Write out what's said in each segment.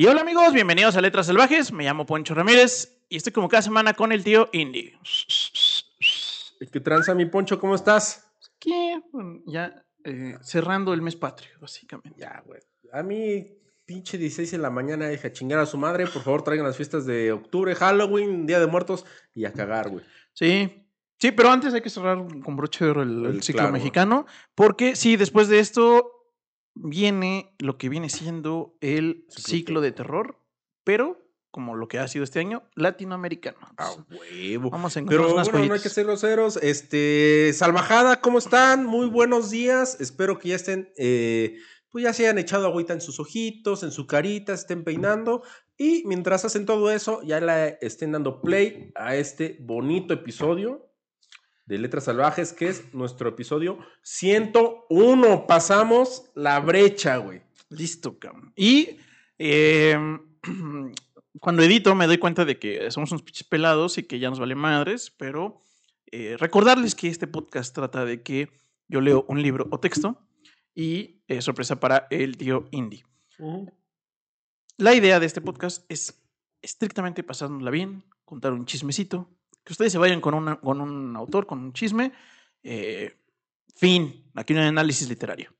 Y hola amigos, bienvenidos a Letras Salvajes. Me llamo Poncho Ramírez y estoy como cada semana con el tío Indy. ¿Qué tranza, mi Poncho? ¿Cómo estás? ¿Qué? Bueno, ya eh, cerrando el mes patrio, básicamente. Ya, güey. A mí, pinche 16 de la mañana, deja chingar a su madre. Por favor, traigan las fiestas de octubre, Halloween, Día de Muertos y a cagar, güey. Sí, sí, pero antes hay que cerrar con broche de oro el, el El- ciclo claro. mexicano, porque sí, después de esto viene lo que viene siendo el Ciclo de terror, pero como lo que ha sido este año, latinoamericano. A huevo. Vamos a encontrar Pero unas bueno, no hay que ser groseros. Este, Salvajada, ¿cómo están? Muy buenos días. Espero que ya estén, eh, pues ya se hayan echado agüita en sus ojitos, en su carita, estén peinando. Y mientras hacen todo eso, ya le estén dando play a este bonito episodio de Letras Salvajes, que es nuestro episodio 101. Pasamos la brecha, güey. Listo, cabrón. Y eh, cuando edito me doy cuenta de que somos unos pinches pelados y que ya nos vale madres, pero eh, recordarles que este podcast trata de que yo leo un libro o texto y eh, sorpresa para el tío Indy. La idea de este podcast es estrictamente pasárnosla bien, contar un chismecito, que ustedes se vayan con, una- con un autor, con un chisme. eh, fin, aquí no hay análisis literario.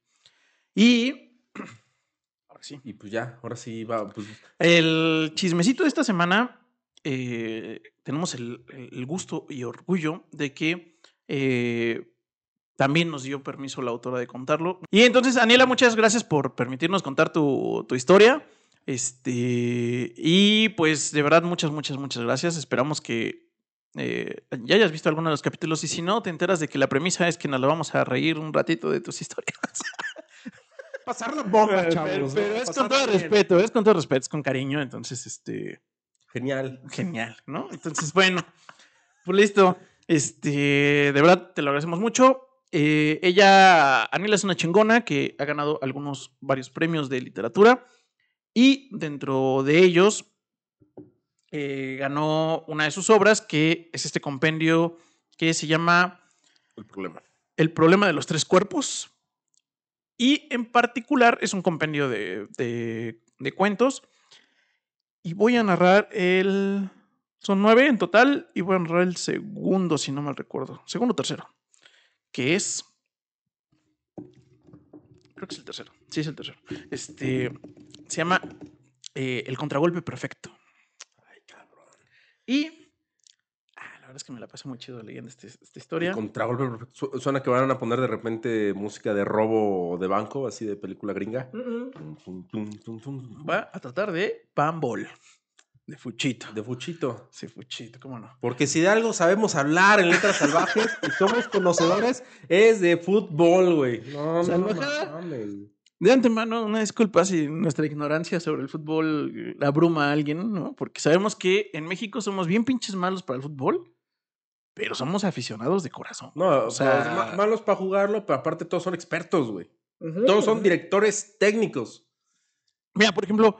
Y ahora sí. Y pues ya, ahora sí va. Pues, El chismecito de esta semana, eh, tenemos el, el gusto y orgullo de que eh, también nos dio permiso la autora de contarlo. Y entonces, Aniela, muchas gracias por permitirnos contar tu, tu historia. Este, y pues de verdad, muchas, muchas, muchas gracias. Esperamos que eh, ya hayas visto alguno de los capítulos y si no, te enteras de que la premisa es que nos la vamos a reír un ratito de tus historias. pasar la bomba, Pero, chavos. pero ¿no? es con Pasarla todo bien. respeto, es con todo respeto, es con cariño, entonces, este, Genial. genial, ¿no? Entonces, bueno, pues listo. Este, de verdad, te lo agradecemos mucho. Eh, ella, Anila es una chingona que ha ganado algunos, varios premios de literatura y dentro de ellos eh, ganó una de sus obras que es este compendio que se llama El problema. El problema de los tres cuerpos. Y en particular es un compendio de, de- de cuentos. Y voy a narrar el... Son nueve en total y voy a narrar el segundo, si no mal recuerdo. Segundo o tercero. Que es... Creo que es el tercero. Sí, es el tercero. Este... Se llama eh, El contragolpe perfecto. Y... ah, la verdad es que me la pasé muy chido leyendo este- esta historia. El contragolpe Suena que van a poner de repente música de robo de banco, así de película gringa. Tum, tum, tum, tum, tum. Va a tratar de Pambol. De Fuchito. De fuchito. Sí, Fuchito, cómo no. Porque si de algo sabemos hablar en letras salvajes y somos conocedores, es de fútbol, güey. No, no, Salvajada. mames. De antemano, una disculpa si nuestra ignorancia sobre el fútbol eh, abruma a alguien, ¿no? Porque sabemos que en México somos bien pinches malos para el fútbol, pero somos aficionados de corazón. No, O sea- sea, malos para jugarlo, pero aparte todos son expertos, güey. Todos son directores técnicos. Mira, por ejemplo,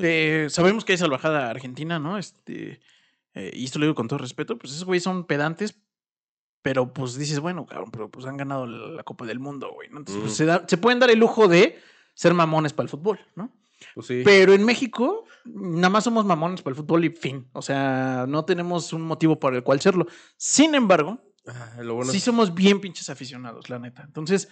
eh, sabemos que hay salvajada argentina, ¿no? Este, eh, y esto lo digo con todo respeto, pues esos güeyes son pedantes, pero pues dices, bueno, cabrón, pero pues han ganado la, la Copa del Mundo, güey, ¿no? Entonces, pues, Mm. se, da- se pueden dar el lujo de ser mamones para el fútbol, ¿no? Pues sí. Pero en México, nada más somos mamones para el fútbol y fin. O sea, no tenemos un motivo por el cual serlo. Sin embargo, Ah, lo bueno sí es- somos bien pinches aficionados, la neta. Entonces,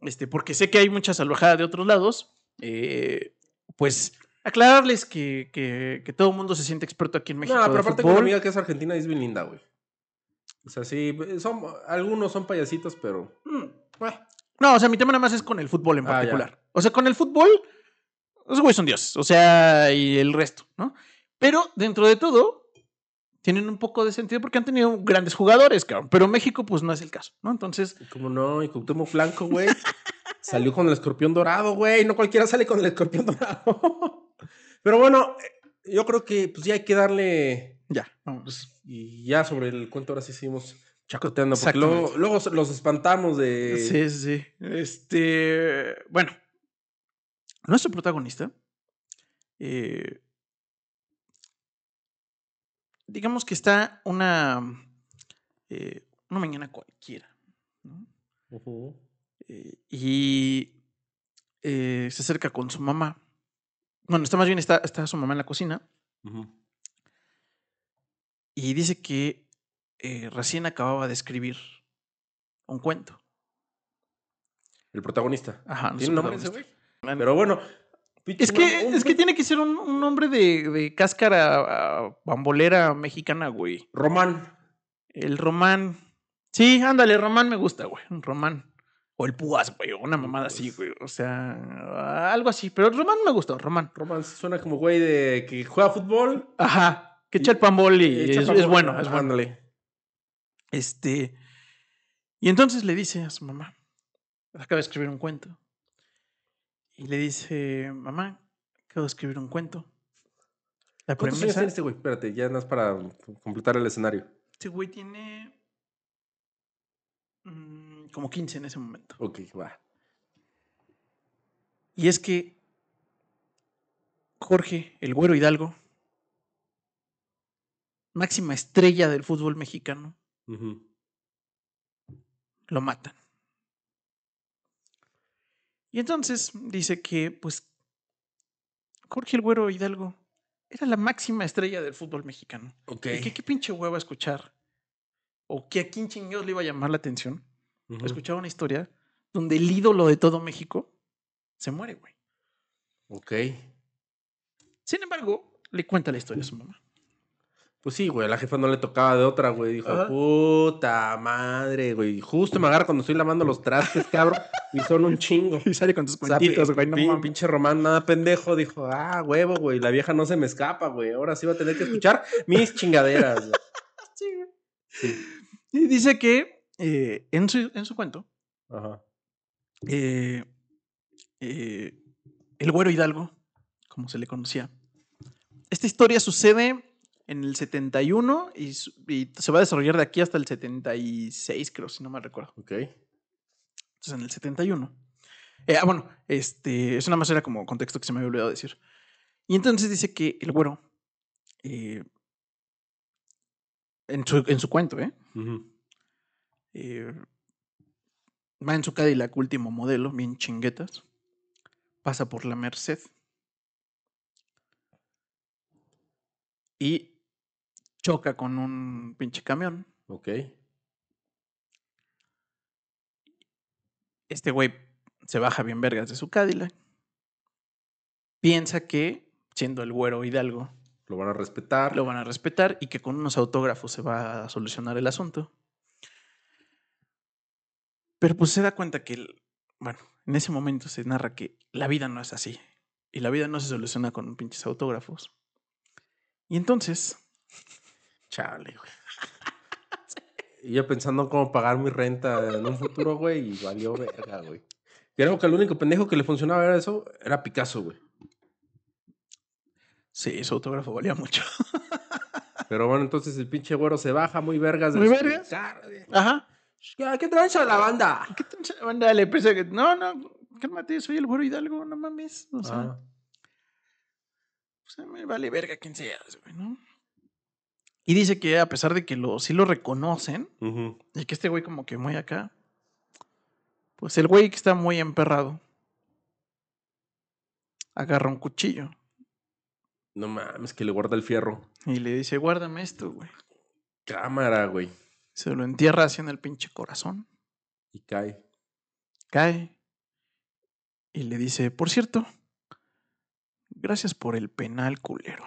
este, porque sé que hay mucha salvajada de otros lados, eh, pues aclararles que, que, que todo el mundo se siente experto aquí en México. No, pero aparte con amiga que es argentina es bien linda, güey. O sea, sí, son, algunos son payasitos, pero... mm. No, o sea, mi tema nada más es con el fútbol en Ah, particular. O sea, con el fútbol, los güeyes son dioses. O sea, y el resto, ¿no? Pero dentro de todo, tienen un poco de sentido porque han tenido grandes jugadores, cabrón. Pero México, pues no es el caso, ¿no? Entonces, ¿Cómo no? Y Cuauhtémoc Blanco, güey. Salió con el escorpión dorado, güey. No cualquiera sale con el escorpión dorado. Pero bueno, eh, yo creo que pues ya hay que darle... ya, vamos. Y ya sobre el cuento ahora sí seguimos chacoteando. Porque luego, luego los espantamos de... Sí, sí. Este, bueno, nuestro protagonista, eh, digamos que está una, eh, una mañana cualquiera. Eh, y eh, se acerca con su mamá Bueno, está más bien, está, está su mamá en la cocina. Ujú. Y dice que eh, recién acababa de escribir un cuento. El protagonista. Ajá, no ¿Tiene nombre ese güey? Pero bueno. Es que, un es que tiene que ser un, un nombre de, de cáscara ah, bambolera mexicana, güey. Román. El román. Sí, ándale, román me gusta, güey. Román. O el púas, güey. O una mamada así, güey. O sea, algo así. Pero román me gustó, román. Román suena como güey de que juega fútbol. Ajá. Que echa el pambol y echa es, es bueno, es bueno. Ándale. Este. Y entonces le dice a su mamá, acaba de escribir un cuento. Y le dice, mamá, acabo de escribir un cuento. La ¿Cuántos años premisa, tiene este güey? Espérate, ya no es para completar el escenario. este güey tiene mm, como 15 en ese momento. Ok, va. Y es que Jorge, el güero Hidalgo, máxima estrella del fútbol mexicano, lo matan. Y entonces dice que, pues, Jorge el Güero Hidalgo era la máxima estrella del fútbol mexicano. Qué pinche huevo escuchar, o que a quién chingados le iba a llamar la atención, Ujú. escuchar una historia donde el ídolo de todo México se muere, güey. Ok. Sin embargo, le cuenta la historia a su mamá. Pues sí, güey, a la jefa no le tocaba de otra, güey. Dijo, Ajá. puta madre, güey. Justo me agarra cuando estoy lavando los trastes, cabrón. y son un chingo. Y sale con tus cuentitos, güey, no mames. pinche Román, nada pendejo, dijo, ah, huevo, güey, la vieja no se me escapa, güey. Ahora sí va a tener que escuchar mis chingaderas. güey". Sí, güey. Sí. Y dice que eh, en, su, en su cuento, Ajá. eh, eh, el güero Hidalgo, como se le conocía. Esta historia sucede en el 71 y, y se va a desarrollar de aquí hasta el 76, creo, si no me recuerdo. Ok. Entonces, en el 71. Eh, ah, bueno, este, es una más era como contexto que se me había olvidado decir. Y entonces dice que el güero, eh, en, su, en su cuento, ¿eh? Eh, va en su Cadillac último modelo, bien chinguetas. Pasa por la Merced. Y choca con un pinche camión. Ok. Este güey se baja bien vergas de su Cadillac. Piensa que, siendo el güero Hidalgo, Lo van a respetar. lo van a respetar y que con unos autógrafos se va a solucionar el asunto. Pero pues se da cuenta que, el- bueno, en ese momento se narra que la vida no es así. Y la vida no se soluciona con pinches autógrafos. Y entonces, Chale, güey. Y yo pensando en cómo pagar mi renta en un futuro, güey, y valió verga, güey. Creo que el único pendejo que le funcionaba era eso, era Picasso, güey. sí, su autógrafo valía mucho. Pero bueno, entonces el pinche güero se baja muy vergas. de Muy vergas. Ajá. ¿Qué tranza la banda? ¿Qué tal? Banda, le pensé que, no, no, cálmate, soy el güero Hidalgo, no mames. O sea, Ah, pues, me vale verga quien seas, güey, ¿no? Y dice que a pesar de que lo, sí lo reconocen, y que este güey como que muy acá, pues el güey que está muy emperrado, agarra un cuchillo No mames, que le guarda el fierro. y le dice, guárdame esto, güey. Cámara, güey. Se lo entierra así en el pinche corazón, Y cae. cae y le dice, por cierto, gracias por el penal culero.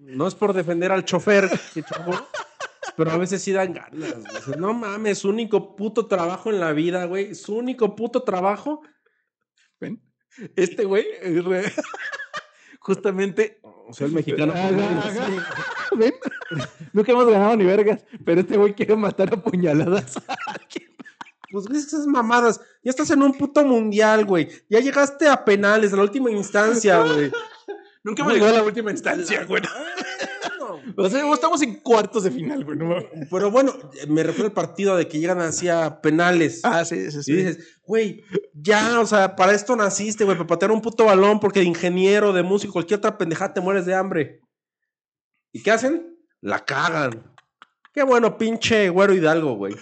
No es por defender al chofer pero a veces sí dan ganas. güey. No mames, su único puto trabajo en la vida, güey. Su único puto trabajo. ¿Ven? Este güey, re- justamente O sea, el mexicano. ¿Ven? Nunca hemos ganado ni vergas, pero este güey quiere matar a puñaladas. Pues esas mamadas. Ya estás en un puto mundial, güey. Ya llegaste a penales, a la última instancia, güey. Nunca hemos llegado a la última instancia, güey. O sea, estamos en cuartos de final, güey. no. Pero bueno, me refiero al partido de que llegan así a penales. Ah, sí, sí, sí. Y dices, güey, ya, o sea, para esto naciste, güey, para patear un puto balón, porque de ingeniero, de músico, cualquier otra pendejada te mueres de hambre. ¿Y qué hacen? La cagan. Qué bueno, pinche güero Hidalgo, güey.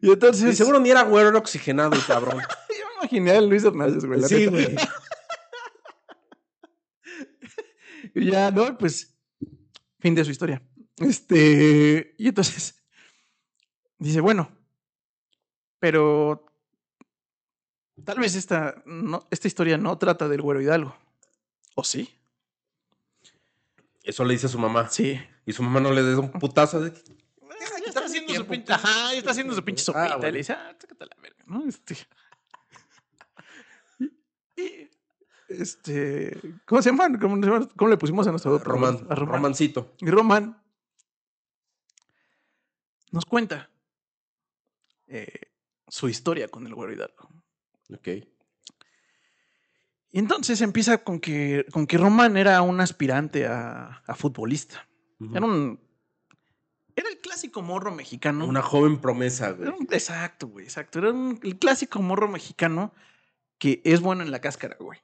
Y entonces. Y seguro ni era güero, era oxigenado cabrón. imaginé a Luis Hernández, güey. Sí, güey. Y ya, ¿no? Pues, fin de su historia. Este, y entonces, dice, bueno, pero tal vez esta, no, esta historia no trata del güero Hidalgo. ¿O sí? Eso le dice a su mamá. Sí. Y su mamá no le da un putazo de... Ya está haciendo su pinche, ajá, ya está haciendo su pinche Ah, sopita. y le dice, ah, la verga, ¿no? Este. Y, este, ¿cómo se llama? ¿Cómo, le pusimos a nuestro Román, a Román? Romancito. Y Román nos cuenta eh, su historia con el güero Hidalgo. Ok. Y entonces empieza con que, con que Román era un aspirante a, a futbolista. Era un. Era el clásico morro mexicano. Una joven promesa, güey. Era un- exacto, güey, exacto. Era un- el clásico morro mexicano que es bueno en la cáscara, güey.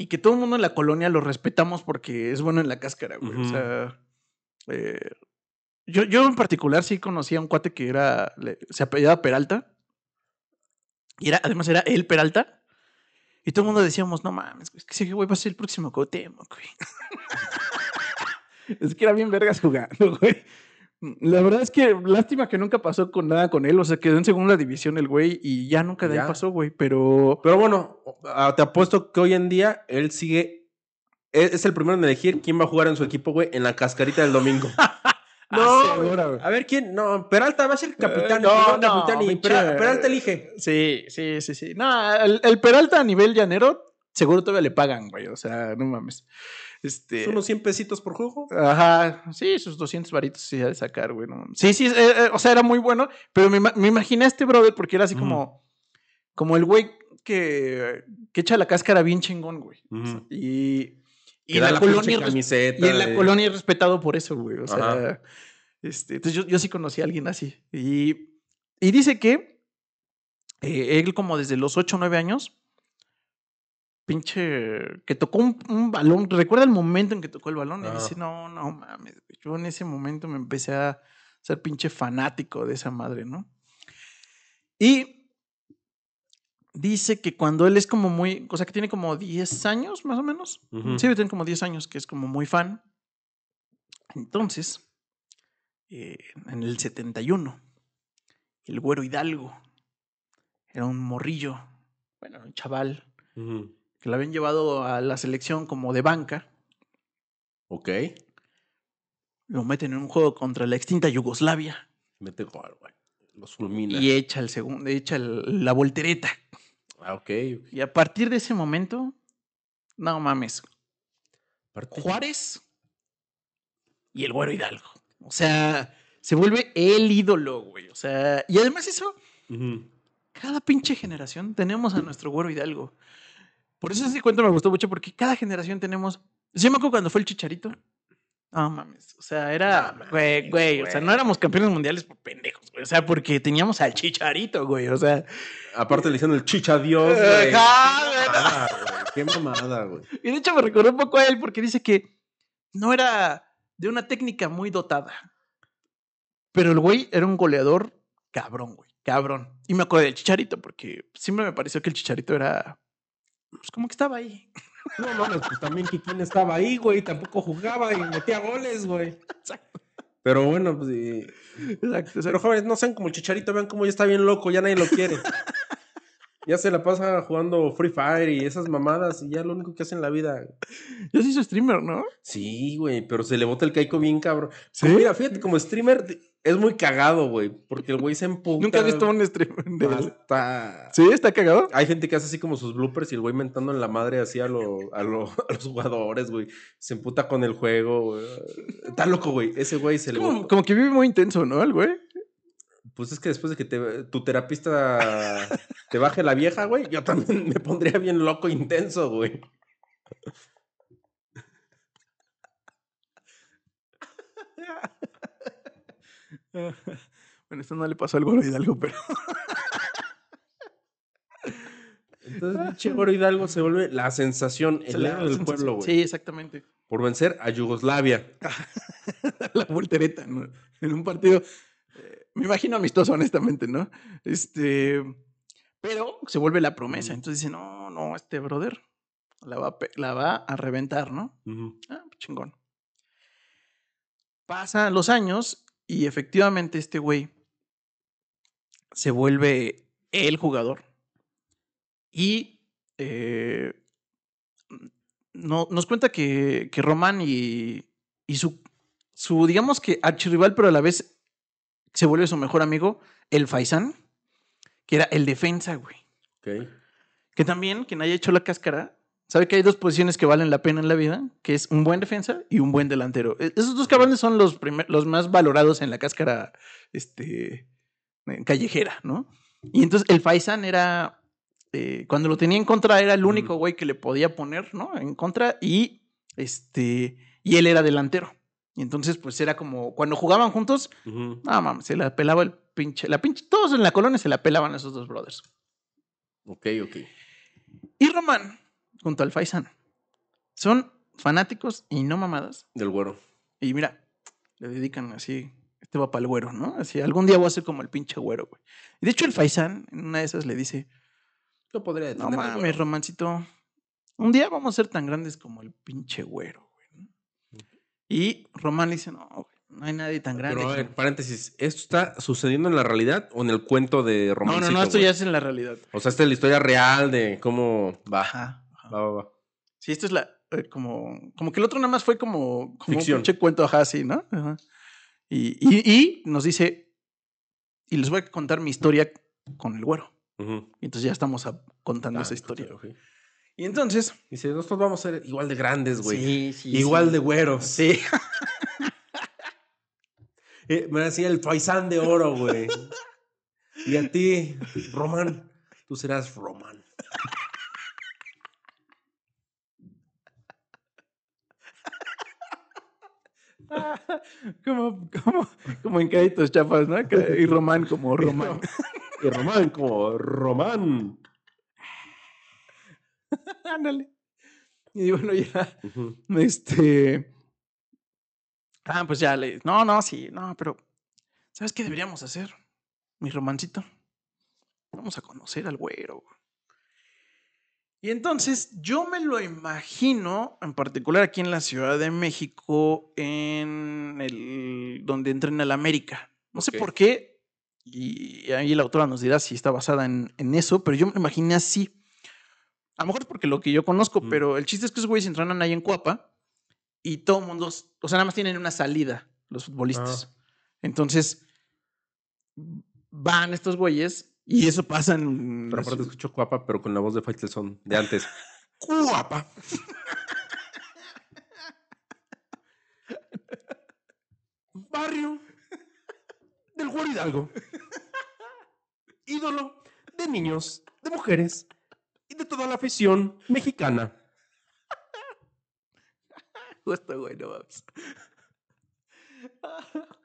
Y que todo el mundo en la colonia lo respetamos porque es bueno en la cáscara, güey. O sea, eh, yo, yo en particular sí conocía a un cuate que era, le- se apellidaba Peralta. Y era, además era el Peralta. Y todo el mundo decíamos, no mames, es que ese güey va a ser el próximo Cuauhtémoc, güey. es que era bien vergas jugando, güey. La verdad es que lástima que nunca pasó con nada con él. O sea, quedó en segunda división el güey y ya nunca de ahí pasó, güey. Pero. Pero bueno, te apuesto que hoy en día él sigue. Es es el primero en elegir quién va a jugar en su equipo, güey, en la cascarita del domingo. No, No, a ver quién. No, Peralta va a ser capitán. Eh, no, no, capitán y Peralta elige. Sí, sí, sí, sí. No, el, el Peralta a nivel llanero, seguro todavía le pagan, güey. O sea, no mames. Este. Unos 100 pesitos por juego. Ajá, sí, sus 200 varitos sí de sacar, güey. no. Sí, sí, eh, eh, o sea, era muy bueno, pero me, me imaginé a este brother porque era así como, como el güey que, que echa la cáscara bien chingón, güey. Y, y la, colonia, es res- camiseta. y en la colonia es respetado por eso, güey. O sea, Ajá. este, entonces yo, yo sí conocí a alguien así. Y, y dice que eh, él como desde los 8 o 9 años, pinche, que tocó un, un balón, recuerda el momento en que tocó el balón y dice, no, no mames, yo en ese momento me empecé a ser pinche fanático de esa madre, ¿no? Y dice que cuando él es como muy, o sea, que tiene como 10 años más o menos, sí, tener como 10 años, que es como muy fan. Entonces, eh, en el 71, el güero Hidalgo era un morrillo, bueno, un chaval, Ujú. Que lo habían llevado a la selección como de banca. Ok. Lo meten en un juego contra la extinta Yugoslavia Mete gol, güey. Los fulmina. y echa el segundo, echa el- la voltereta. Ah, ok. Y a partir de ese momento, no mames, Juárez y el güero Hidalgo. O sea, se vuelve el ídolo, güey. O sea, y además eso, cada pinche generación tenemos a nuestro güero Hidalgo. Por eso ese cuento me gustó mucho, porque cada generación tenemos. Yo me acuerdo cuando fue el chicharito. No mames. O sea, era. No Güey, mames, güey. O sea, no éramos campeones mundiales por pendejos, güey. O sea, porque teníamos al chicharito, güey. O sea. Aparte le hicieron el chicha Dios, güey. Güey. Qué mamada, güey. Y de hecho me recordó un poco a él porque dice que no era de una técnica muy dotada. Pero el güey era un goleador cabrón, güey. Cabrón. Y me acuerdo del chicharito porque siempre me pareció que el chicharito era. Pues como que estaba ahí. No mames, pues también quién estaba ahí, güey. Tampoco jugaba y metía goles, güey. Pero bueno, pues. eh, Exacto. Pero jóvenes, no sean como el chicharito, vean cómo ya está bien loco, ya nadie lo quiere. ya se la pasa jugando Free Fire y esas mamadas y ya lo único que hace en la vida. Yo sí soy streamer, ¿no? Sí, güey, pero se le bota el caico bien cabrón. ¿Sí? Mira, fíjate, como streamer es muy cagado, güey, porque el güey se emputa. Nunca he visto un streamer de él. Hasta... ¿Sí? ¿Está cagado? Hay gente que hace así como sus bloopers y el güey mentando en la madre así a, lo- a, lo- a los jugadores, güey. Se emputa con el juego, güey. Está loco, güey. Ese güey se le Como, bota. como que vive muy intenso, ¿no? El güey. Pues es que después de que te- tu terapista te baje la vieja, güey, yo también me pondría bien loco intenso, güey. Bueno, esto no le pasó al Goro Hidalgo, pero. Entonces, pinche Goro Hidalgo se vuelve la sensación, el héroe del pueblo, güey. Sí, exactamente. Por vencer a Yugoslavia. la voltereta, ¿no? En un partido, eh, me imagino amistoso, honestamente, ¿no? Este, Pero se vuelve la promesa. Entonces dice, no, no, este brother la va, la va a reventar, ¿no? Ah, pues chingón. Pasan los años y efectivamente este güey se vuelve el jugador. Y eh, no, nos cuenta que, que Román y, y su, su, digamos que archirrival, pero a la vez se vuelve su mejor amigo, el Faisán, que era el defensa, güey. Que también, quien haya hecho la cáscara, sabe que hay dos posiciones que valen la pena en la vida, que es un buen defensa y un buen delantero. E- Esos dos cabrones son los, primer- los más valorados en la cáscara este, eh, callejera, ¿no? Y entonces el Faisán era, eh, cuando lo tenía en contra, era el único güey que le podía poner, ¿no? En contra y, este, y él era delantero. Y entonces, pues era como, cuando jugaban juntos, Ujú. no mames, se la pelaba el pinche, la pinche, todos en la colonia se la pelaban a esos dos brothers. Ok, ok. Y Román, junto al Faisán, son fanáticos y no mamadas. Del güero. Y mira, le dedican así, este va para el güero, ¿no? Así, algún día voy a ser como el pinche güero, güey. Y de hecho el Faisán, en una de esas le dice, Yo podría no mames. Romancito, un día vamos a ser tan grandes como el pinche güero, güey. ¿no? Y Román le dice, no, güey, no hay nadie tan grande. Pero a ver, como-". paréntesis, ¿esto está sucediendo en la realidad o en el cuento de no, Romancito? no, no, esto güey? ya es en la realidad. O sea, esta es la historia real de cómo va. Ajá. Va, va, va. Sí, esto es la, eh, como, como que el otro nada más fue como, como Ficción. un pinche cuento, ajá, sí, ¿no? Ajá. Y, y, y nos dice, y les voy a contar mi historia con el güero. Y entonces ya estamos a- contando Ah, esa historia. Y entonces... Dice, nosotros vamos a ser igual de grandes, güey. Sí, sí. igual sí. de güeros. Sí. Eh, me decía el faisán de oro, güey. y a ti, Román, tú serás Román. Como, como, como en créditos chapas, ¿no? Y Román como Román. Y Román como Román. Ándale. Y bueno, ya. Este. Ah, pues ya le. No, no, sí, no, pero. ¿Sabes qué deberíamos hacer? Mi romancito. Vamos a conocer al güero. Y entonces yo me lo imagino, en particular aquí en la Ciudad de México, en el. donde entrena el América. No sé por qué. Y ahí la autora nos dirá si está basada en, en eso, pero yo me imaginé así. A lo mejor es porque lo que yo conozco, Ujú. pero el chiste es que esos güeyes entrenan ahí en Cuapa y todo el mundo, o sea, nada más tienen una salida los futbolistas. Entonces, van estos güeyes y eso pasa en... Pero aparte escucho guapa, pero con la voz de Faitelson de antes. Guapa. Barrio del Güero Hidalgo. Ídolo de niños, de mujeres y de toda la afición mexicana. Justo, güey, no mames.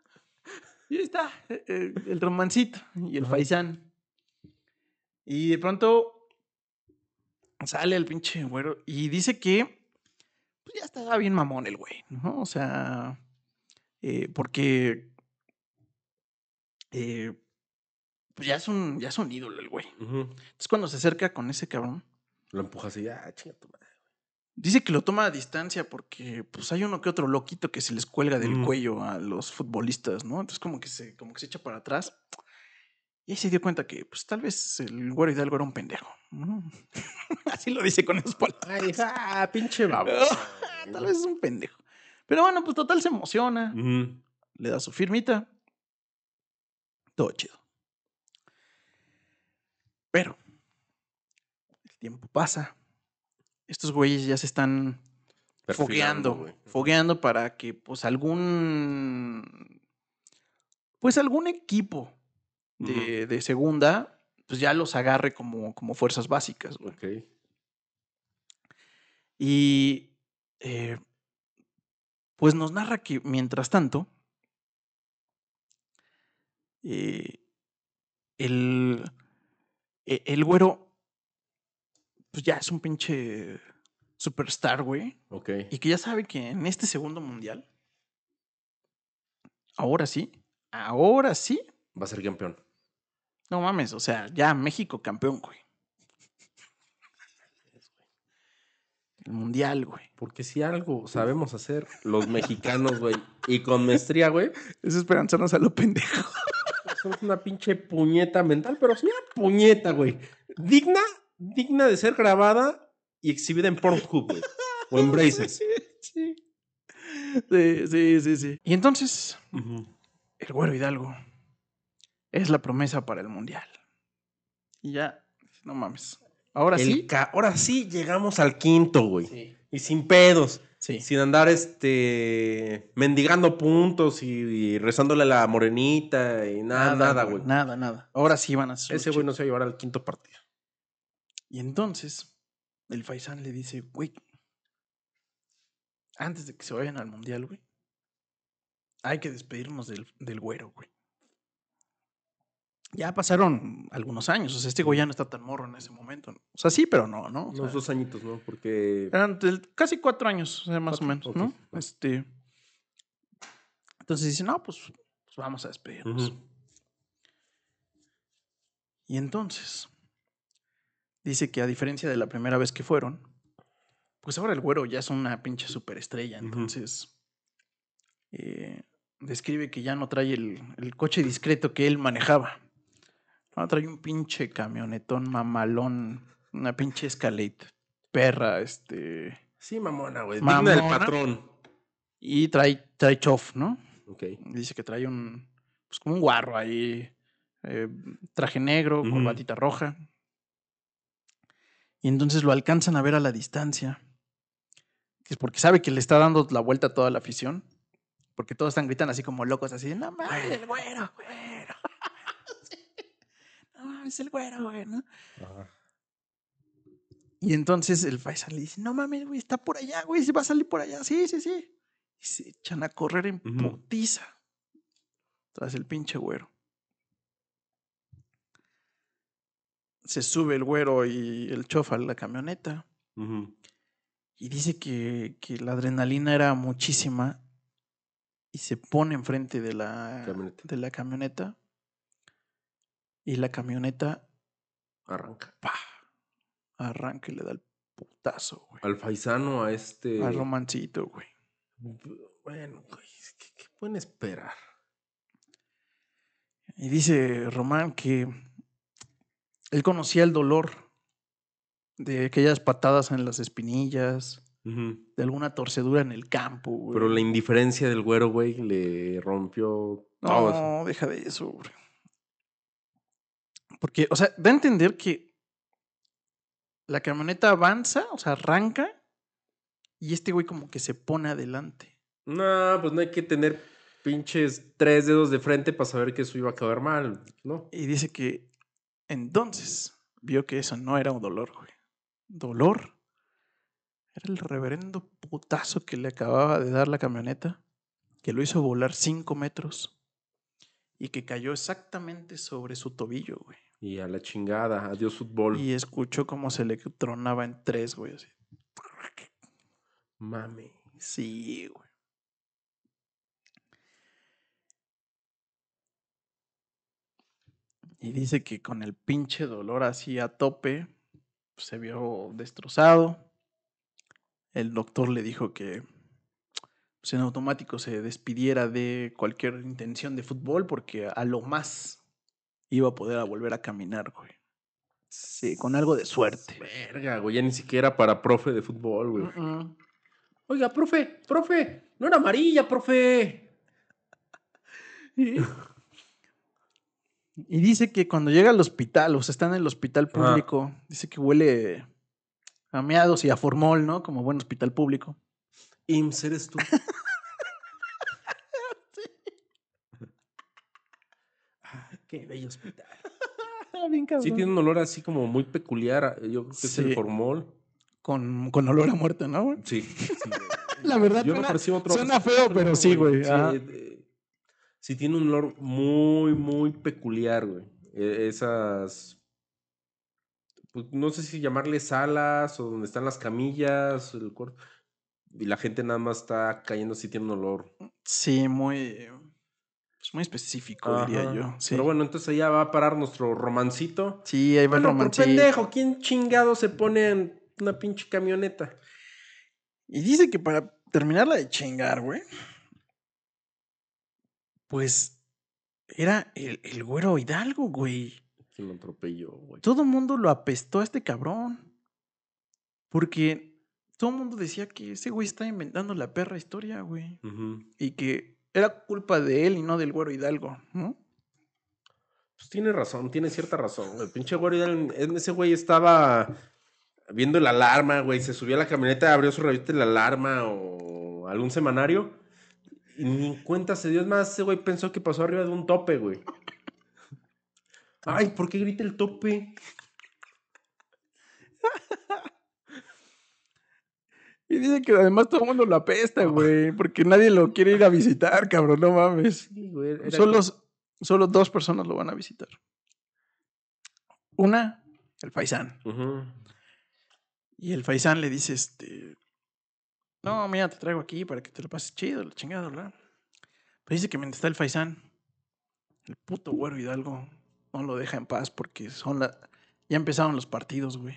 Y ahí está, eh, eh, el romancito y el faisán. Y de pronto sale el pinche güero y dice que pues ya estaba bien mamón el güey, ¿no? O sea, eh, porque eh, pues ya es un ya es un ídolo el güey. Entonces cuando se acerca con ese cabrón, Lo empujas y ya, chinga tu madre. Dice que lo toma a distancia porque pues hay uno que otro loquito que se les cuelga del Mm. cuello a los futbolistas, ¿no? Entonces como que se, como que se echa para atrás. Y ahí se dio cuenta que pues tal vez el güero Hidalgo era un pendejo. ¿no? Así lo dice con esas palabras. Ay, ah, pinche babo. tal vez es un pendejo. Pero bueno, pues total se emociona. Le da su firmita. Todo chido. Pero el tiempo pasa. Estos güeyes ya se están Perfilando, fogueando, güey. fogueando para que pues algún pues algún equipo de, de segunda pues ya los agarre como, como fuerzas básicas. güey. Ok. Y eh, pues nos narra que mientras tanto eh, el, e- el güero pues ya es un pinche superstar, güey. Ok. Y que ya sabe que en este segundo mundial, ahora sí, ahora sí, Va a ser campeón. No mames, o sea, ya México campeón, güey. El mundial, güey. Porque si algo sabemos hacer los mexicanos, güey, y con maestría, güey, Es esperanzarnos a lo pendejo. somos una pinche puñeta mental, pero sí una puñeta, güey. Digna, digna de ser grabada y exhibida en Pornhub, güey. O en Braces. Sí. Sí, sí, sí, sí. Y entonces, el güero Hidalgo es la promesa para el mundial. Y ya, no mames. Ahora El sí. Ahora sí llegamos al quinto, güey. Sí. Y sin pedos. Sí. Sin andar este mendigando puntos y, y rezándole a la morenita y nada, nada, güey. Nada, nada. Ahora sí van a ser. Ese güey no se va a llevar al quinto partido. Y entonces, el Faisán le dice, güey, antes de que se vayan al mundial, güey, hay que despedirnos del, del güero, güey. Ya pasaron algunos años, o sea, este güey ya no está tan morro en ese momento. O sea, sí, pero no, ¿no? O Unos sea, dos añitos, ¿no? Porque. eran casi cuatro años, o sea, más o menos, ¿no? Este. Entonces dice, no, pues, pues vamos a despedirnos. Y entonces, dice que a diferencia de la primera vez que fueron, pues ahora el güero ya es una pinche superestrella. Entonces, eh, describe que ya no trae el, el coche discreto que él manejaba. Trae un pinche camionetón mamalón, una pinche Escalade, perra, este. Sí, mamona, güey. Digna del patrón. Y trae, trae chof, ¿no? Ok. Dice que trae un, pues como un guarro ahí, eh, traje negro, corbatita roja. Y entonces lo alcanzan a ver a la distancia. Que es porque sabe que le está dando la vuelta a toda la afición. Porque todos están gritando así como locos, así, no mames, el güero, güero. Mames, el güero, güey, ¿no? Ajá. Y entonces el Faisal le dice, no mames, güey, está por allá, güey, se va a salir por allá. Sí, sí, sí. Y se echan a correr en putiza. Tras el pinche güero. Se sube el güero y el chofa a la camioneta. Y dice que, que la adrenalina era muchísima. Y se pone enfrente de la, Camioneta. de la camioneta. Y la camioneta Arranca. ¡pah! arranca y le da el putazo, güey. Al faisano, a este. Al romancito, güey. Bueno, güey, ¿qué, qué pueden esperar? Y dice Román que él conocía el dolor de aquellas patadas en las espinillas, de alguna torcedura en el campo, güey. Pero la indiferencia del güero, güey, le rompió todo eso. No, deja de eso, güey. Porque, o sea, da a entender que la camioneta avanza, o sea, arranca, y este güey como que se pone adelante. No, pues no hay que tener pinches tres dedos de frente para saber que eso iba a acabar mal, ¿no? Y dice que entonces vio que eso no era un dolor, güey. Dolor era el reverendo putazo que le acababa de dar la camioneta, que lo hizo volar cinco metros y que cayó exactamente sobre su tobillo, güey. Y a la chingada, adiós fútbol. Y escuchó cómo se le tronaba en tres, güey, así. Mami. Sí, güey. Y dice que con el pinche dolor así a tope, se vio destrozado. El doctor le dijo que pues, en automático se despidiera de cualquier intención de fútbol porque a lo más iba a poder a volver a caminar, güey. Sí, con algo de suerte. Verga, güey, ya ni siquiera para profe de fútbol, güey. Oiga, profe, profe, no era amarilla, profe. Y y dice que cuando llega al hospital, o sea, está en el hospital público, dice que huele a meados y a formol, ¿no? Como buen hospital público. IMSS eres tú. Qué bello hospital. Bien Sí, tiene un olor así como muy peculiar. Yo creo que es el Sí. formol. Con, con olor a muerte, ¿no? güey? Sí. sí, güey. La verdad, Yo no suena- percibo otro. suena feo, otro pero sí, güey, Sí, eh, sí tiene un olor muy, muy peculiar, güey. E- Esas. Pues, no sé si llamarle salas o donde están las camillas, el cuarto. Y la gente nada más está cayendo si tiene un olor. Sí, muy. Es muy específico, diría yo. Sí, Pero bueno, entonces allá va a parar nuestro romancito. sí ahí va el Bueno, por romancito. pendejo, ¿quién chingado se pone en una pinche camioneta? Y dice que para terminarla de chingar, güey, pues era el, el güero Hidalgo, güey. Que lo atropelló, güey. Todo el mundo lo apestó a este cabrón. Porque todo el mundo decía que ese güey está inventando la perra historia, güey. Y que era culpa de él y no del güero Hidalgo, ¿no? Pues tiene razón, tiene cierta razón. El pinche güey, Hidalgo, ese güey estaba viendo la alarma, güey. Se subió a la camioneta, abrió su revista la alarma o algún semanario. Y ni en cuenta se dio. Es más, ese güey pensó que pasó arriba de un tope, güey. Ay, ¿por qué grita el tope? Y dice que además todo el mundo lo apesta, güey. Porque nadie lo quiere ir a visitar, cabrón, no mames. Sí, güey, era- Solo, solo dos personas lo van a visitar. Una, el Faisán. Y el Faisán le dice, este, no, mira, te traigo aquí para que te lo pases chido, la chingada, ¿verdad? Pero dice que mientras está el Faisán, el puto güero Hidalgo no lo deja en paz porque son la... ya empezaron los partidos, güey.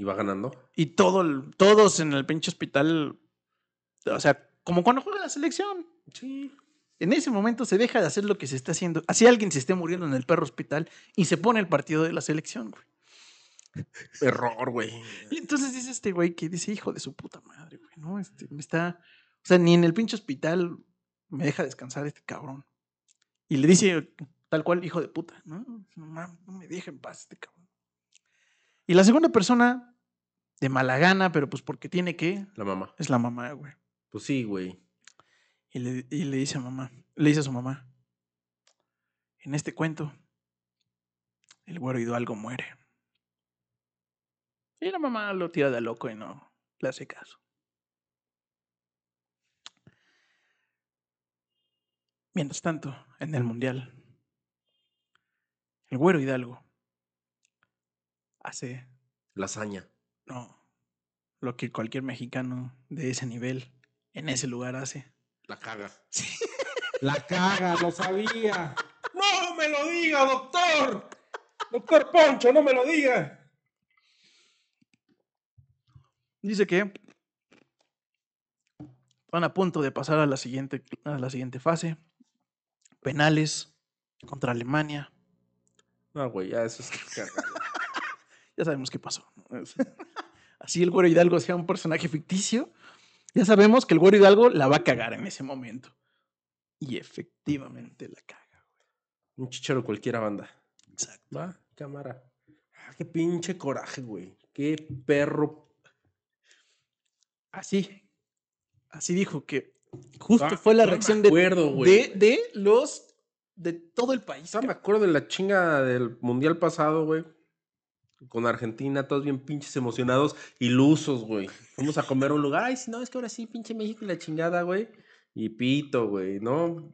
Y va ganando. Y todo el- todos en el pinche hospital, o sea, como cuando juega la selección. Sí. En ese momento se deja de hacer lo que se está haciendo. Así alguien se esté muriendo en el perro hospital y se pone el partido de la selección, güey. Error, güey. Y entonces dice este güey que dice, hijo de su puta madre, güey, ¿no? Este, me está. O sea, ni en el pinche hospital me deja descansar este cabrón. Y le dice, tal cual, hijo de puta, ¿no? No, no me deja en paz este cabrón. Y la segunda persona, de mala gana, pero pues porque tiene que, La mamá. es la mamá, güey. Pues sí, güey. Y le, y le dice a mamá, le dice a su mamá, en este cuento, el güero Hidalgo muere. Y la mamá lo tira de loco y no le hace caso. Mientras tanto, en el mundial, el güero Hidalgo hace, Lasaña. no, lo que cualquier mexicano de ese nivel en ese lugar hace. La caga. Sí. La caga, lo sabía. No me lo diga, doctor. Doctor Poncho, no me lo diga. Dice que van a punto de pasar a la siguiente, a la siguiente fase. Penales contra Alemania. No, güey, ya eso es. Ya sabemos qué pasó. ¿no? Así el güero Hidalgo sea un personaje ficticio. Ya sabemos que el güero Hidalgo la va a cagar en ese momento. Y efectivamente la caga. Un chichero cualquiera banda. Exacto. Va, cámara. Ah, qué pinche coraje, güey. Qué perro. Así. Así dijo que justo Ah, fue la no reacción de, acuerdo, güey. de, de los de todo el país. Ah, me acuerdo de la chinga del mundial pasado, güey. Con Argentina, todos bien pinches emocionados, ilusos, güey. Fuimos a comer a un lugar. Ay, si no, es que ahora sí, pinche México y la chingada, güey. Y pito, güey, ¿no?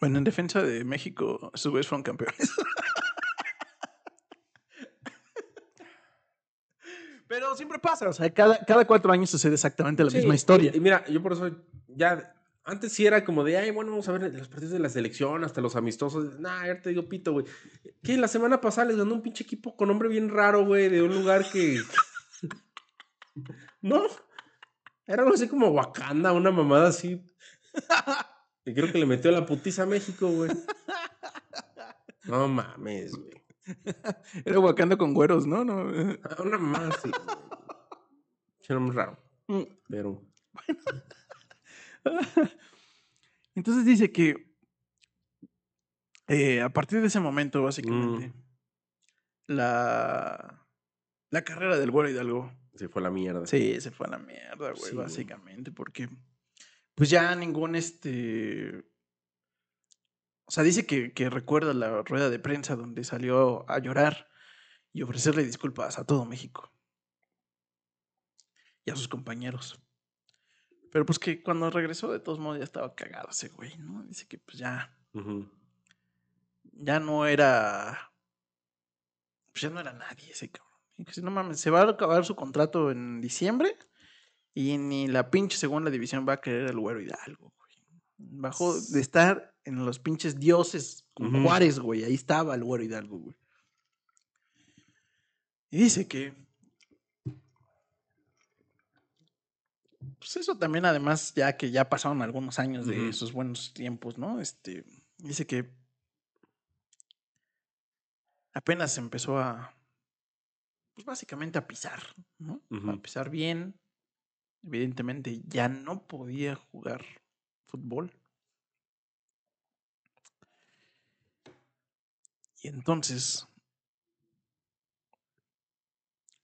Bueno, en defensa de México, esos güeyes fueron campeones. Pero siempre pasa, o sea, cada, cada cuatro años sucede exactamente la Sí, misma historia. Y, y mira, yo por eso ya. Antes sí era como de, ay, bueno, vamos a ver los partidos de la selección, hasta los amistosos. Nah, ahorita te digo pito, güey. Que la semana pasada les ganó un pinche equipo con nombre bien raro, güey, de un lugar que. no. Era algo así como Wakanda, una mamada así. Y creo que le metió la putiza a México, güey. No mames, güey. Era Wakanda con güeros, ¿no? no. Ah, Una mamada así. Era muy raro, Mm. pero. Entonces dice que eh, a partir de ese momento, básicamente, Mm. la, la carrera del güero Hidalgo Se fue a la mierda. Sí, se fue a la mierda, güey, Sí, güey. básicamente, porque pues ya ningún este... O sea, dice que, que recuerda la rueda de prensa donde salió a llorar y ofrecerle disculpas a todo México y a sus compañeros. Pero pues que cuando regresó, de todos modos, ya estaba cagado ese güey, ¿no? Dice que pues ya, ya no era... Pues ya no era nadie ese cabrón. Y que si no mames, se va a acabar su contrato en diciembre y ni la pinche segunda división va a querer el güero Hidalgo, güey. Bajó de estar en los pinches dioses con. Juárez, güey. Ahí estaba el güero Hidalgo, güey. Y dice que. Pues eso también, además, ya que ya pasaron algunos años de esos buenos tiempos, ¿no? Este. Dice que. Apenas empezó a. Pues básicamente a pisar, ¿no? A pisar bien. Evidentemente ya no podía jugar fútbol. Y entonces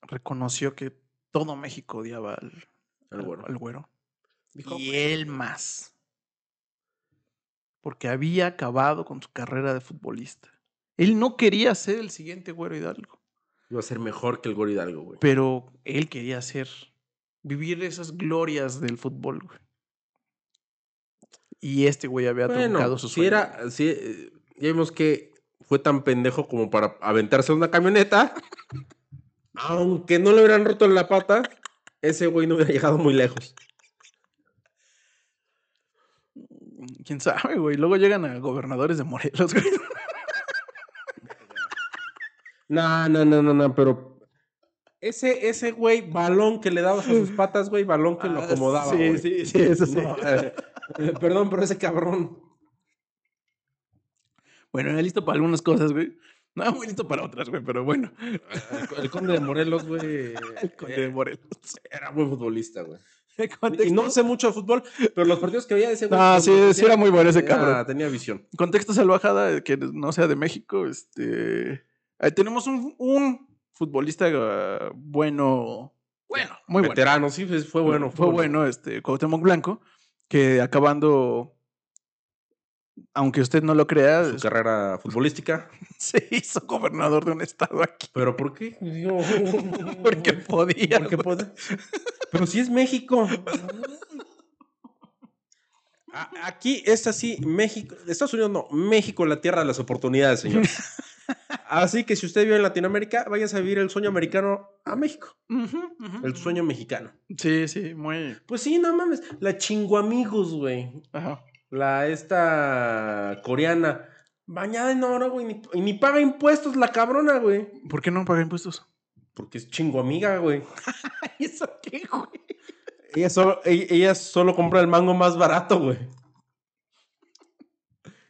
reconoció que todo México odiaba al, al- güero. al güero. Dijo, Y él más. Porque había acabado con su carrera de futbolista. Él no quería ser el siguiente güero Hidalgo, Iba a ser mejor que el Güero Hidalgo, güey. pero él quería ser, vivir esas glorias del fútbol, güey. Y este güey había truncado Bueno, su si sueño. era, si, eh, ya vimos que fue tan pendejo como para aventarse una camioneta. Aunque no le hubieran roto la pata, ese güey no hubiera llegado muy lejos. ¿Quién sabe, güey? Luego llegan a gobernadores de Morelos, güey. No, no, no, no, no, pero ese, ese güey, balón que le dabas a sus patas, güey, balón que lo Ah, acomodaba. Sí, güey. sí, sí, eso sí. No, eh, eh, perdón, pero ese cabrón. Bueno, era listo para algunas cosas, güey. No era muy listo para otras, güey, pero bueno. El, el conde de Morelos, güey. El conde de Morelos. Era buen futbolista, güey. ¿Qué Y no sé mucho de fútbol, pero los partidos que veía de ese güey. No, pues, sí, sí era muy bueno ese tenía- cabrón. Tenía visión. Contexto salvajada, que no sea de México, este... ahí tenemos un, un futbolista ah, bueno, bueno, muy bueno. Veterano, sí, fue bueno. Fue bueno, este, Cuauhtémoc Blanco, que acabando, aunque usted no lo crea, Su carrera futbolística. se hizo gobernador de un estado aquí. ¿Pero por qué? Digo, Porque podía. Porque puede. Pero si es México. Aquí es así, México, Estados Unidos no, México, la tierra de las oportunidades, señor. Así que si usted vive en Latinoamérica, váyase a vivir el sueño americano a México, el sueño mexicano. Sí, sí, muy. Pues sí, no mames, la chinguamigos, güey. Ajá. La esta coreana, bañada en oro, güey, ni- y ni paga impuestos la cabrona, güey. ¿Por qué no paga impuestos? Porque es chinguamiga, güey. ¿Eso qué, güey? Ella solo, ella, ella solo compra el mango más barato, güey.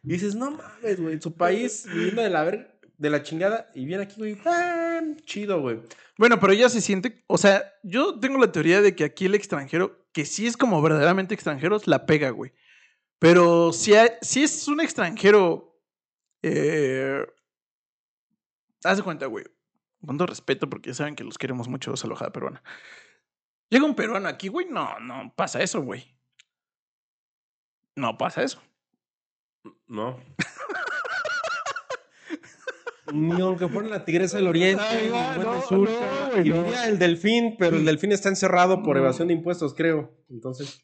Y dices, no mames, güey, en su país viviendo de la, ver- de la chingada y viene aquí, güey, tan chido, güey. Bueno, pero ella se siente. O sea, yo tengo la teoría de que aquí el extranjero, que sí es como verdaderamente extranjero, la pega, güey. Pero si, hay- si es un extranjero. Eh, haz de cuenta, güey. Con todo respeto, porque ya saben que los queremos mucho, esa alojada peruana. Llega un peruano aquí, güey. No, no pasa eso, güey. No pasa eso. No. Ni aunque fuera la tigresa del oriente, Ay, no, no, no, y el delfín, pero el delfín está encerrado por evasión de impuestos, creo. Entonces,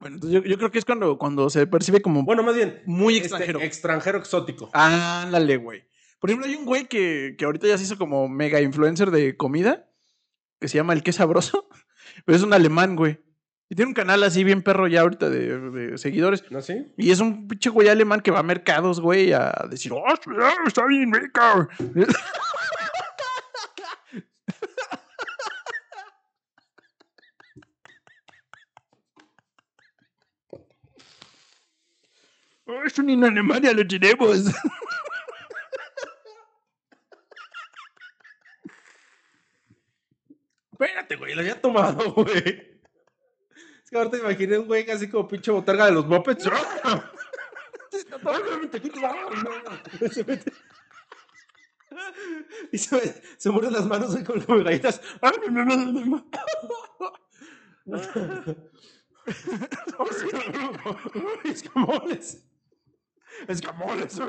Bueno, entonces yo, yo creo que es cuando, cuando se percibe como bueno, más bien, muy este, extranjero. extranjero exótico. Ándale, güey. Por ejemplo, hay un güey que, que ahorita ya se hizo como mega influencer de comida, que se llama El Qué Sabroso, pero es un alemán, güey. Y tiene un canal así bien perro ya ahorita de, de seguidores. ¿No sí? Y es un pinche güey alemán que va a mercados, güey, a decir, ¡Oh, está bien rico! "Oh, Esto ni en Alemania lo tenemos. Espérate, güey, lo había tomado, güey. Es que ahorita imaginé un güey así como pinche botarga de los mopeds. Y se, me- se muerde las manos con como galletas. Escamoles. Escamoles.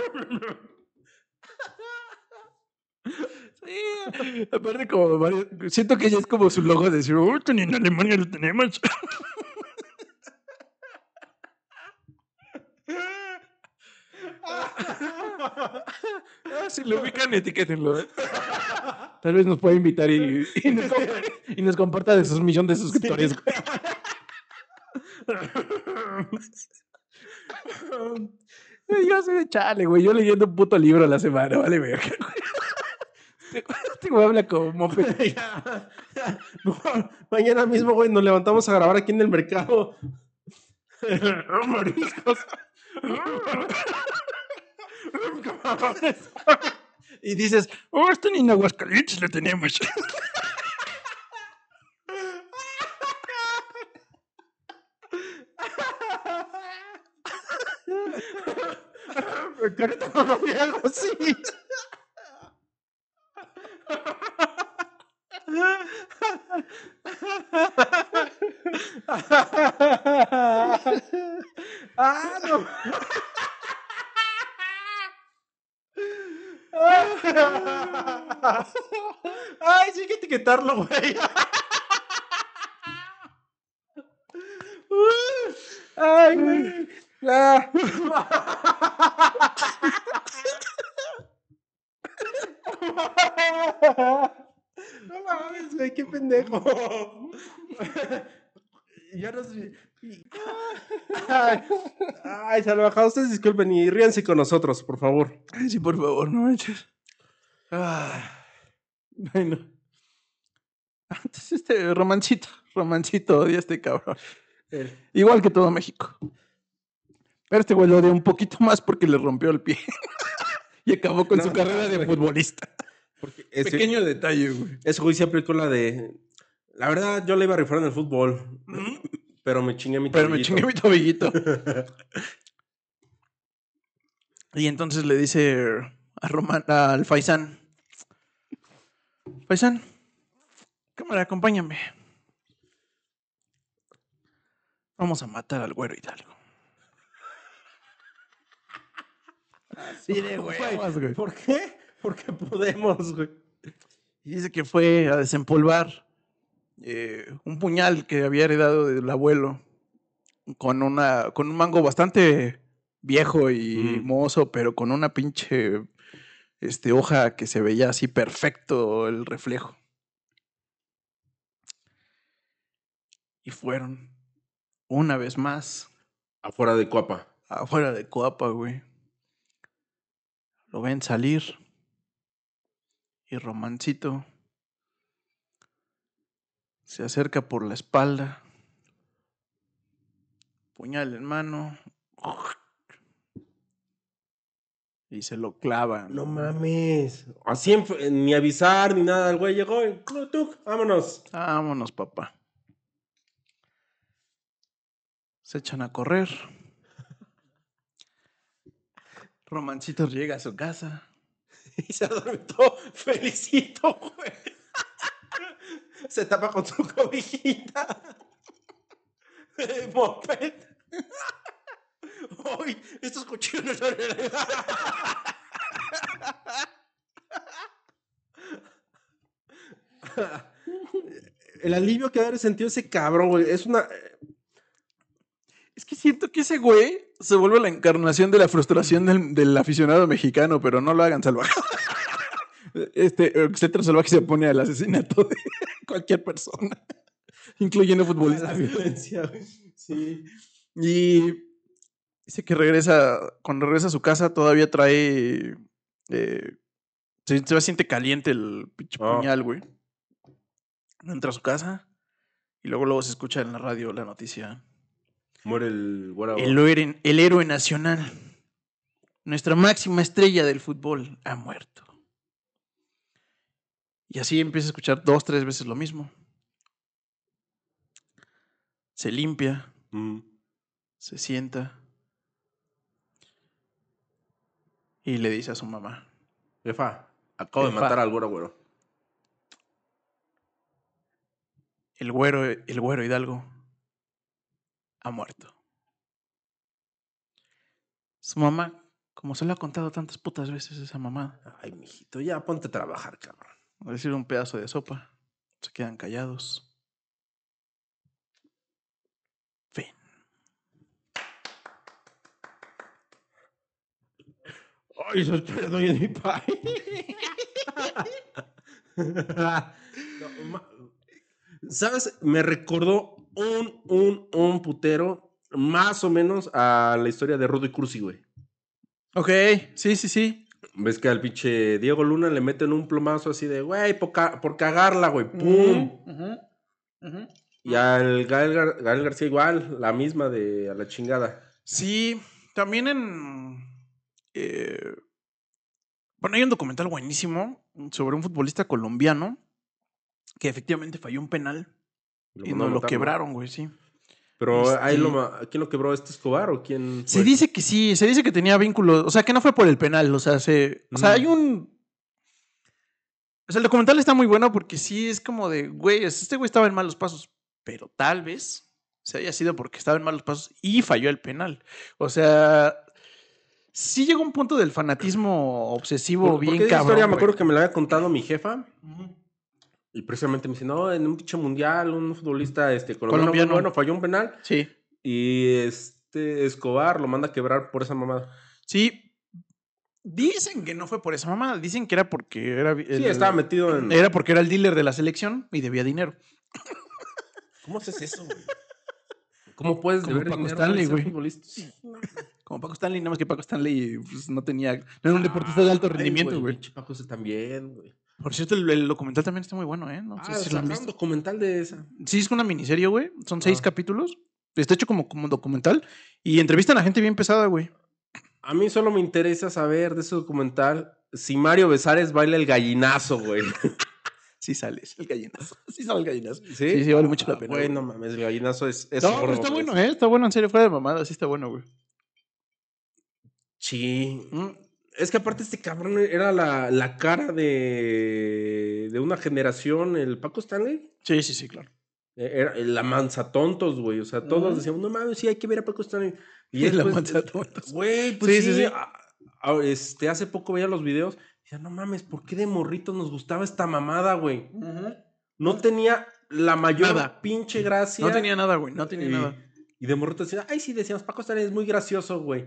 Sí, aparte como varios- siento que ya es como su logo de decir, "Oh, en Alemania lo tenemos. Ah, si lo ubican, etiquétenlo. ¿eh? Tal vez nos pueda invitar y, y nos, comp- y nos comparta de sus millones de suscriptores. güey. Yo así de chale, güey. Yo leyendo un puto libro a la semana, vale, güey. Este güey habla como. Mejor mañana mismo, güey, nos levantamos a grabar aquí en el mercado. Mariscos. Y dices, oh, esto ni en Aguascalientes lo tenemos. Carita no había algo así. ah, no. Ay, sí hay que etiquetarlo, güey. Ay, güey. Ah. No mames, güey, qué pendejo. Ya no sé. Ay, ay, salvajados, ustedes disculpen y ríanse con nosotros, por favor. Ay, sí, por favor, no manches. Ah, bueno. Antes este romancito, romancito odia este cabrón. Igual que todo México. Pero este güey lo odia un poquito más porque le rompió el pie. y acabó con No, su carrera de futbolista. Porque ese, Pequeño detalle, güey. ese güey se aplicó la de. La verdad, yo le iba a rifar en el fútbol, pero me chingué mi Pero me tobillito. chingué mi tobillito. y entonces le dice a Roman, al Faisán. Faisán, cámara, acompáñame. Vamos a matar al güero Hidalgo. Así de Güey, huevos, güey. ¿Por qué? Porque podemos, güey. Y dice que fue a desempolvar eh, un puñal que había heredado del abuelo con, una, con un mango bastante viejo y Mm. mozo, pero con una pinche este, hoja que se veía así perfecto el reflejo. Y fueron una vez más Afuera de Cuapa. afuera de Coapa, güey. Lo ven salir. Y Romancito se acerca por la espalda. Puñal en mano. Y se lo clava. No mames. Así, en- ni avisar ni nada. El güey llegó y. "Cluc, tuc, Vámonos. Vámonos, papá. Se echan a correr. Romancito llega a su casa. Y se adormitó. Felicito, güey. Se tapa con su cobijita. Moped. Uy, estos cuchillos no son El alivio que ha sentido ese cabrón, güey. Es una. Es que siento que ese güey se vuelve la encarnación de la frustración del, del aficionado mexicano, pero no lo hagan salvaje. Este, etcétera salvaje se opone al asesinato de cualquier persona, incluyendo La futbolistas. violencia, güey. Sí. Y dice que regresa, cuando regresa a su casa todavía trae, eh, se, se siente caliente el pinche Ah. puñal, güey. Entra a su casa y luego luego se escucha en la radio la noticia. Muere el. El, héroe- el héroe nacional, nuestra máxima estrella del fútbol, ha muerto. Y así empieza a escuchar dos, tres veces lo mismo. Se limpia, Mm. se sienta y le dice a su mamá, Jefa, acabo de matar al güero, güero. el güero, el güero Hidalgo ha muerto. Su mamá, como se lo ha contado tantas putas veces esa mamá, Ay, mijito, ya ponte a trabajar, cabrón. a decir un pedazo de sopa, se quedan callados. Fin. Ay, estoy en mi país. No, ¿Sabes? Me recordó un, un, un putero más o menos a la historia de Rudy Cursi, güey. Ok, sí, sí, sí. Ves que al pinche Diego Luna le meten un plomazo así de, güey, por, ca- por cagarla, güey, pum. Y al Gael, Gar- Gael García igual, la misma de a la chingada. Sí, también en... eh, bueno, hay un documental buenísimo sobre un futbolista colombiano que efectivamente falló un penal Lo y a lo ¿no? quebraron, güey, sí. Pero ahí Este- lo, ma- ¿quién lo quebró? ¿Este Escobar o quién? Se dice que sí, se dice que tenía vínculos, o sea, que no fue por el penal, o sea, se, o sea, hay un... O sea, el documental está muy bueno porque sí es como de, güey, este güey estaba en malos pasos, pero tal vez se haya sido porque estaba en malos pasos y falló el penal. O sea, sí llegó un punto del fanatismo obsesivo Por- bien porque cabrón. historia me acuerdo que me la había contado mi jefa. Ujú. Y precisamente me dice, no, en un pinche mundial, un futbolista este, colombiano, bueno, falló un penal. Sí, Y este Escobar lo manda a quebrar por esa mamada. sí. Dicen que no fue por esa mamada, dicen que era porque era... Sí, estaba metido en. Era porque era el dealer de la selección y debía dinero. ¿Cómo haces eso, güey? ¿Cómo puedes Como deber Paco dinero Stanley, güey. futbolista? Sí. Como Paco Stanley, nada más que Paco Stanley pues, no tenía. No era un deportista de alto Ay, rendimiento, güey. Paco también, güey. Por cierto, el, el documental también está muy bueno, ¿eh? No sé Ah, si lo han sacaron visto. documental de esa. Sí, es una miniserie, güey. Son seis Ah. capítulos. Está hecho como, como documental. Y entrevistan a gente bien pesada, güey. A mí solo me interesa saber de ese documental si Mario Besares baila el gallinazo, güey. Sí sales, el gallinazo. Sí sale el gallinazo. ¿Sí? Sí, sí, vale mucho la Ah, pena, Güey, güey. no mames, el gallinazo es. es No, pero está bueno, ¿eh? Está bueno, en serio, fuera de mamada. Sí está bueno, güey. Sí. Mm. Es que aparte este cabrón era la, la cara de, de una generación, el Paco Stanley. Sí, sí, sí, claro. Eh, Era la manza tontos, güey. O sea, todos Ujú. decíamos, no mames, sí, hay que ver a Paco Stanley. Y La después, manzatontos. Güey, pues Sí, sí, sí, sí. a- a- este, hace poco veía los videos. Y decía, no mames, ¿por qué de morritos nos gustaba esta mamada, güey? No tenía la mayor Nada. pinche gracia. No tenía nada, güey. No tenía y, nada. Y de morritos decía, ay, sí, decíamos, Paco Stanley es muy gracioso, güey.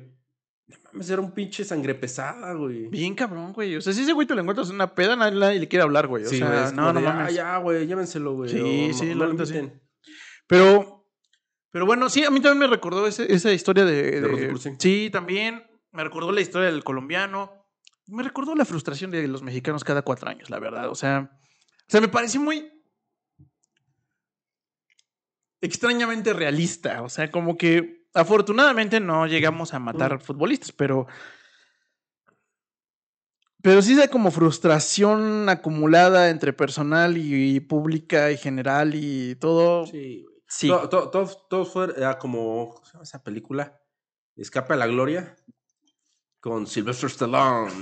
No mames, era un pinche sangre pesada, güey. Bien cabrón, güey. O sea, si ese güey te lo encuentras en una peda, nadie, le quiere hablar, güey. O Sí, sea, no, no de, mames. "Ah, ya, güey, llévenselo, güey. Sí, o sí, la lo neta sí. inviten". Pero, pero bueno, sí, a mí también me recordó ese- esa historia de. De de- sí, también. Me recordó la historia del colombiano. Me recordó la frustración de los mexicanos cada cuatro años, la verdad. O sea, o sea, me pareció muy. extrañamente realista. O sea, como que afortunadamente no llegamos a matar futbolistas, pero. Pero sí da como frustración acumulada entre personal y, pública y general y todo. Sí, güey. Sí. To- to- Todos todos fue era como, ¿cómo se llama esa película? Escape a la Gloria. Con Sylvester Stallone,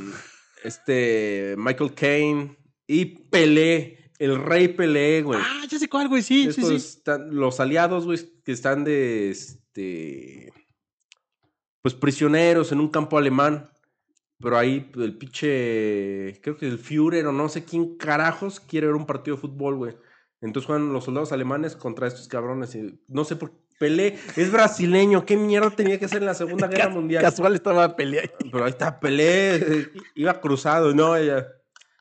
este, Michael Caine y Pelé, el rey Pelé, güey. Ah, ya sé cuál, güey. Sí, sí, sí. están- los aliados, güey, que están de, este, pues prisioneros en un campo alemán. Pero ahí pues, el pinche, creo que el Führer o no sé quién carajos quiere ver un partido de fútbol, güey. Entonces juegan los soldados alemanes contra estos cabrones. Y no sé por Pelé es brasileño. ¿Qué mierda tenía que hacer en la Segunda Guerra Mundial? Casual estaba peleando. Pero ahí está Pelé. eh, Iba cruzado, ¿no? Ella.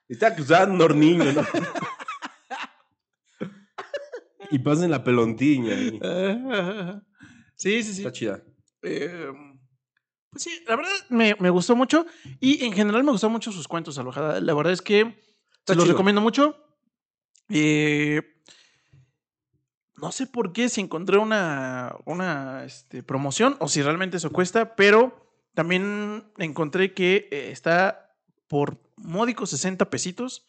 Está cruzado un niño, ¿no? y pasen la pelontiña. ahí. Sí, sí, sí. Está chida. Eh, pues sí, la verdad me, me gustó mucho. Y en general me gustó mucho sus cuentos, Alojada. La verdad es que Está se los chido. recomiendo mucho. Eh, no sé por qué, si encontré una, una este, promoción o si realmente eso cuesta, pero también encontré que eh, está por módicos 60 pesitos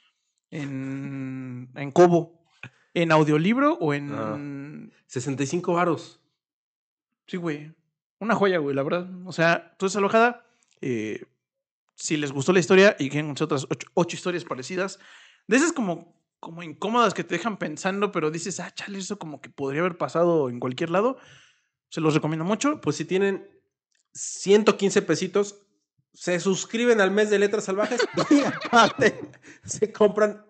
en, en Kobo, en audiolibro o en... 65 varos. Sí, güey. Una joya, güey, la verdad. O sea, entonces alojada. eh, si les gustó la historia y quieren conocer otras ocho, ocho historias parecidas, de esas como, como incómodas que te dejan pensando, pero dices, ah, chale, eso como que podría haber pasado en cualquier lado, se los recomiendo mucho. Pues si tienen 115 pesitos, se suscriben al mes de Letras Salvajes y aparte se compran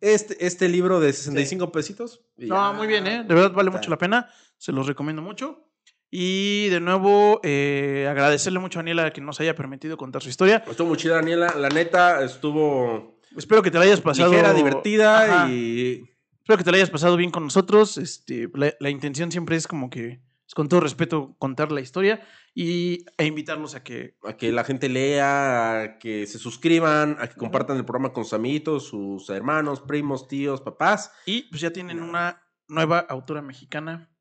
este, este libro de 65 pesitos. y No, ya. muy bien, ¿eh? De verdad vale mucho la pena. Se los recomiendo mucho. Y de nuevo, eh, agradecerle mucho a Daniela que nos haya permitido contar su historia. Estuvo muy chida, Daniela. La neta, estuvo Espero que te la hayas pasado. ligera, divertida Ajá. y Espero que te la hayas pasado bien con nosotros. Este, la, la intención siempre es como que es con todo respeto contar la historia y, e invitarlos a que... A que la gente lea, a que se suscriban, a que compartan el programa con sus amiguitos, sus hermanos, primos, tíos, papás. Y pues ya tienen una nueva autora mexicana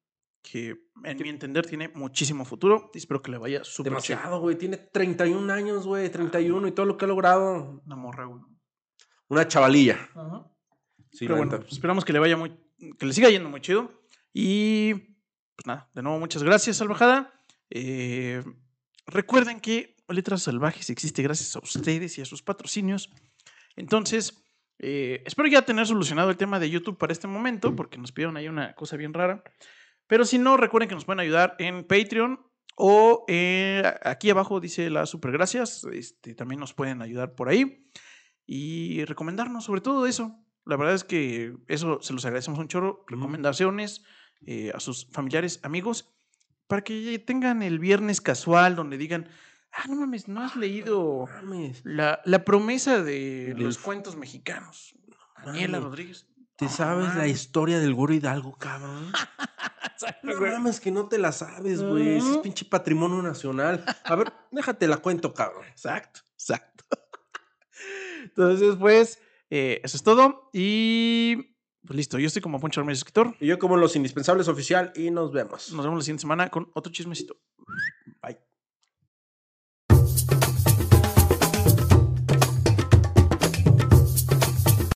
que, en mi entender, tiene muchísimo futuro. Y espero que le vaya súper Demasiado, güey. Tiene 31 años, güey. 31 y todo lo que ha logrado. Una morra, güey. Una chavalilla. Sí, Pero bueno, pues esperamos que le vaya muy... Que le siga yendo muy chido. Y pues nada, de nuevo, muchas gracias, Salvajada. Eh, recuerden que Letras Salvajes existe gracias a ustedes y a sus patrocinios. Entonces, eh, espero ya tener solucionado el tema de YouTube para este momento, porque nos pidieron ahí una cosa bien rara. Pero si no, recuerden que nos pueden ayudar en Patreon o eh, aquí abajo dice las super gracias. Este, también nos pueden ayudar por ahí y recomendarnos sobre todo eso. La verdad es que eso se los agradecemos un chorro. Recomendaciones eh, a sus familiares, amigos, para que tengan el viernes casual donde digan, ah, no mames, no has leído la, la promesa de los cuentos mexicanos. Daniela Rodríguez. ¿Te sabes la historia del Goro Hidalgo, cabrón? no mames que no te la sabes, güey. es pinche patrimonio nacional. A ver, déjate la cuento, cabrón. Exacto, exacto. Entonces, pues, eh, eso es todo. Y pues listo, yo estoy como Poncho Armés Escritor. Y yo como Los Indispensables Oficial y nos vemos. Nos vemos la siguiente semana con otro chismecito.